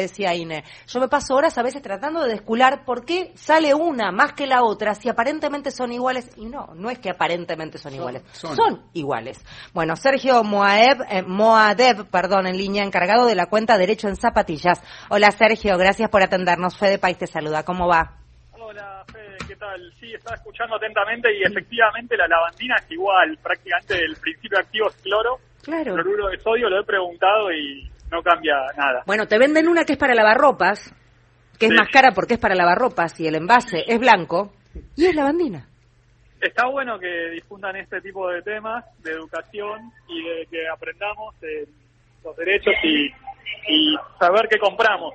decía Ine. Yo me paso horas a veces tratando de descular por qué sale una más que la otra si aparentemente son iguales. Y no, no es que aparentemente son, iguales, son. iguales. Bueno, Sergio Moaeb, eh, Moadev, perdón, en línea, encargado de la cuenta Derecho en Zapatillas. Hola Sergio, gracias por atendernos. Fede País te saluda, ¿cómo va? Hola Fede, ¿qué tal? Sí, estaba escuchando atentamente y efectivamente la lavandina es igual, prácticamente el principio activo es cloro. Claro. Cloruro de sodio, lo he preguntado y no cambia nada. Bueno, te venden una que es para lavarropas, que es más cara porque es para lavarropas y el envase es blanco, y es lavandina. Está bueno que difundan este tipo de temas de educación y de que aprendamos los derechos y, y saber qué compramos.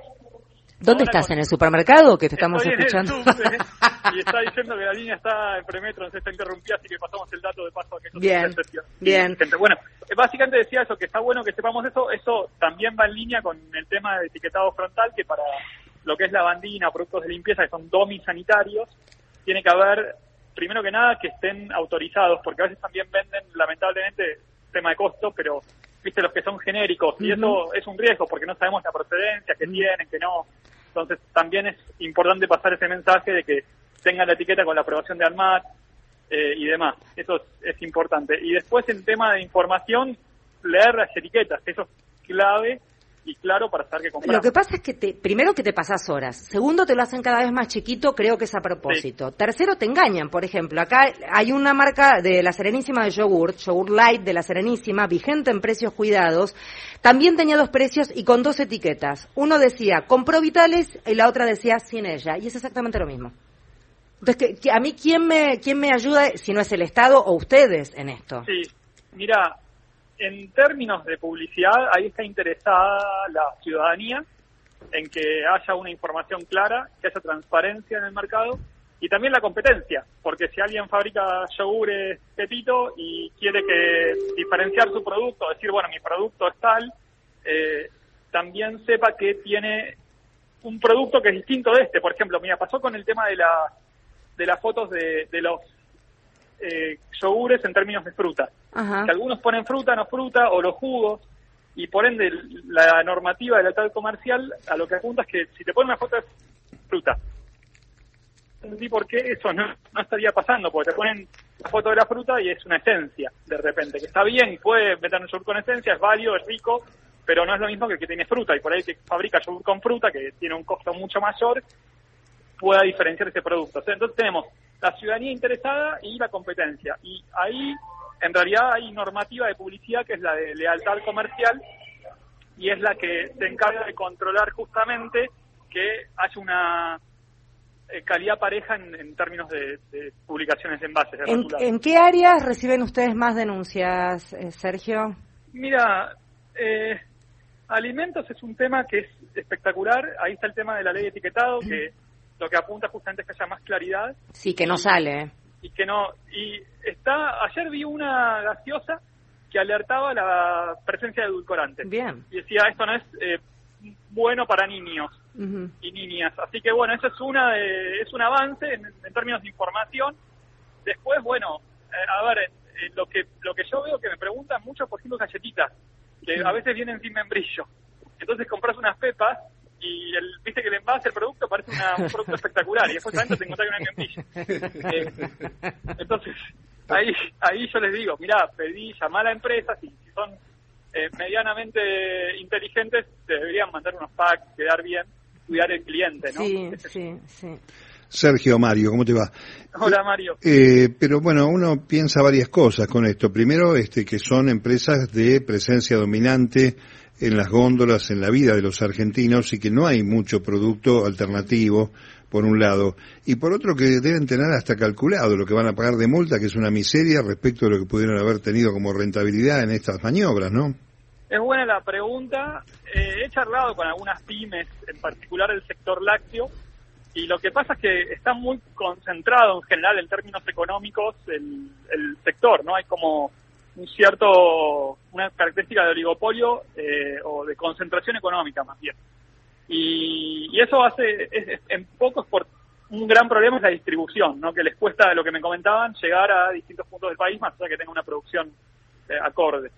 ¿Dónde estás? ¿En el supermercado que te estamos escuchando? y está diciendo que la línea está en premetro, se está interrumpida, así que pasamos el dato de paso a que Bien, bien. Bueno, básicamente decía eso, que está bueno que sepamos eso, eso también va en línea con el tema de etiquetado frontal, que para lo que es la bandina, productos de limpieza que son domis sanitarios, tiene que haber, primero que nada, que estén autorizados, porque a veces también venden, lamentablemente, tema de costo, pero viste los que son genéricos, y eso es un riesgo, porque no sabemos la procedencia, que tienen, que no. Entonces también es importante pasar ese mensaje de que tengan la etiqueta con la aprobación de ANMAT eh, y demás. Eso es, importante. Y después en tema de información, leer las etiquetas, eso es clave y claro para saber qué comprar. Lo que pasa es que te, primero que te pasas horas, segundo te lo hacen cada vez más chiquito, creo que es a propósito. Tercero te engañan, por ejemplo, acá hay una marca de la Serenísima de yogurt, yogurt light de la Serenísima, vigente en precios cuidados, también tenía dos precios y con dos etiquetas. Uno decía compró vitales y la otra decía sin ella, y es exactamente lo mismo. Entonces, que, a mí quién me quién me ayuda si no es el Estado o ustedes en esto. Sí, mira, en términos de publicidad, ahí está interesada la ciudadanía en que haya una información clara, que haya transparencia en el mercado y también la competencia, porque si alguien fabrica yogures Pepito y quiere que diferenciar su producto, decir, bueno, mi producto es tal, eh, también sepa que tiene un producto que es distinto de este. Por ejemplo, mira, pasó con el tema de, la, de las fotos de, de los eh, yogures en términos de fruta. Que algunos ponen fruta, no fruta, o los jugos, y por ende la normativa del tal comercial a lo que apunta es que si te ponen una foto de fruta, entendí por qué eso no, estaría pasando, porque te ponen la foto de la fruta y es una esencia, de repente, que está bien, puede meter un yogur con esencia, es válido, es rico, pero no es lo mismo que el que tiene fruta, y por ahí que fabrica yogur con fruta, que tiene un costo mucho mayor, pueda diferenciar ese producto. Entonces tenemos la ciudadanía interesada y la competencia. Y ahí, en realidad, hay normativa de publicidad que es la de lealtad comercial y es la que se encarga de controlar justamente que haya una eh, calidad pareja en, términos de, publicaciones de envases. ¿En, qué áreas reciben ustedes más denuncias, eh, Sergio? Mira, eh, alimentos es un tema que es espectacular. Ahí está el tema de la ley de etiquetado, que lo que apunta justamente es que haya más claridad. Sí, que no sale. Y que no. Y está. Ayer vi una gaseosa que alertaba la presencia de edulcorantes. Bien. Y decía, esto no es eh, bueno para niños y niñas. Así que bueno, eso es una es un avance en, términos de información. Después, bueno, eh, a ver, lo que lo que yo veo que me preguntan mucho, por ejemplo, galletitas, que a veces vienen sin membrillo. Entonces compras unas pepas y el, viste que el envase, el producto parece un producto espectacular y después adentro te encontrás con una membrillo. Eh, entonces, ahí ahí yo les digo, mira, pedí, llamá a la empresa, si, son eh, medianamente inteligentes, te deberían mandar unos packs, quedar bien, cuidar el cliente, ¿no? Sí, sí, sí. Sergio Mario, ¿cómo te va? Hola Mario. Eh, pero bueno, uno piensa varias cosas con esto. Primero, este, que son empresas de presencia dominante en las góndolas, en la vida de los argentinos y que no hay mucho producto alternativo, por un lado, y por otro que deben tener hasta calculado lo que van a pagar de multa, que es una miseria respecto a lo que pudieron haber tenido como rentabilidad en estas maniobras, ¿no? Es buena la pregunta. Eh, he charlado con algunas pymes, en particular el sector lácteo, y lo que pasa es que está muy concentrado en general en términos económicos el, el sector, ¿no? Hay como un cierto, una característica de oligopolio eh, o de concentración económica más bien. Y, eso hace, en pocos por un gran problema es la distribución, ¿no? que les cuesta, lo que me comentaban, llegar a distintos puntos del país más allá que tenga una producción eh, acorde.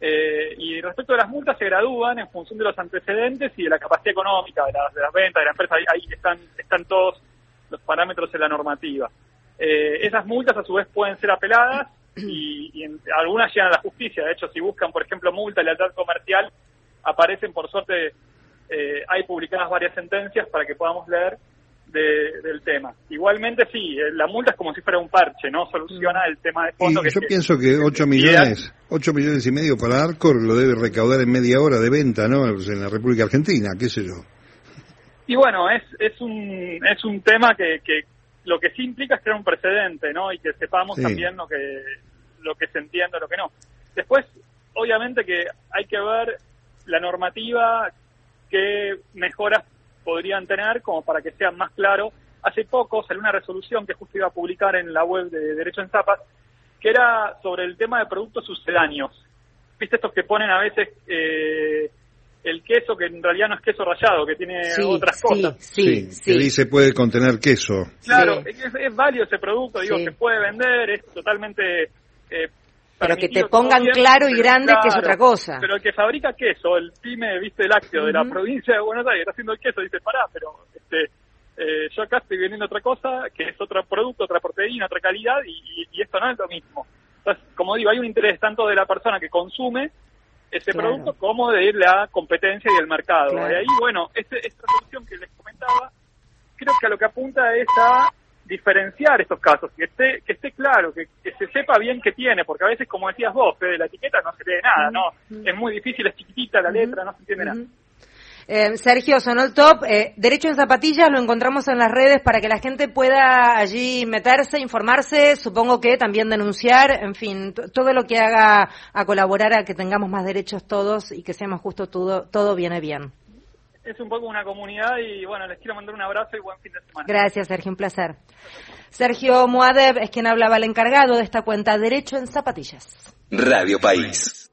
Eh, y respecto a las multas se gradúan en función de los antecedentes y de la capacidad económica de, las, de las ventas de la empresa. Ahí, están, están todos los parámetros en la normativa. Eh, esas multas a su vez pueden ser apeladas y, algunas llegan a la justicia. De hecho, si buscan, por ejemplo, multa, lealtad comercial, aparecen, por suerte, eh, hay publicadas varias sentencias para que podamos leer del tema. Igualmente, sí, eh, la multa es como si fuera un parche, ¿no? Soluciona el tema de fondo. yo pienso que 8 millones, 8 millones y medio para Arcor lo debe recaudar en media hora de venta, ¿no? En la República Argentina, qué sé yo. Y bueno, es, es, un, es un tema que, que lo que sí implica es crear un precedente, ¿no? Y que sepamos también lo que, lo que se entiende, lo que no. Después, obviamente que hay que ver la normativa, qué mejoras podrían tener como para que sea más claro. Hace poco salió una resolución que justo iba a publicar en la web de Derecho en Zapas, que era sobre el tema de productos sucedáneos. ¿Viste estos que ponen a veces eh, el queso que en realidad no es queso rallado, que tiene otras cosas? Sí, sí, que dice puede contener queso. Claro, es, válido ese producto, digo, se puede vender, es totalmente eh, pero que te pongan claro y grande que es otra cosa. Pero el que fabrica queso, el pyme, viste, lácteo de la provincia de Buenos Aires, está haciendo el queso, dice, pará, pero este, eh, yo acá estoy vendiendo otra cosa, que es otro producto, otra proteína, otra calidad, y, esto no es lo mismo. Entonces, como digo, hay un interés tanto de la persona que consume ese producto como de la competencia y el mercado. Y ahí, bueno, este, esta solución que les comentaba, creo que a lo que apunta es a diferenciar estos casos, que esté, que esté claro, que, se sepa bien qué tiene, porque a veces, como decías vos, de la etiqueta no se lee nada, ¿no? Es muy difícil, es chiquitita la letra, no se entiende nada. Eh, Sergio, sonó el top. Eh, Derecho en zapatillas lo encontramos en las redes para que la gente pueda allí meterse, informarse, supongo que también denunciar, en fin, todo lo que haga a colaborar a que tengamos más derechos todos y que sea más justo todo, todo viene bien es un poco una comunidad y bueno, les quiero mandar un abrazo y buen fin de semana. Gracias, Sergio, un placer. Sergio Moadev es quien hablaba el encargado de esta cuenta Derecho en Zapatillas. Radio País.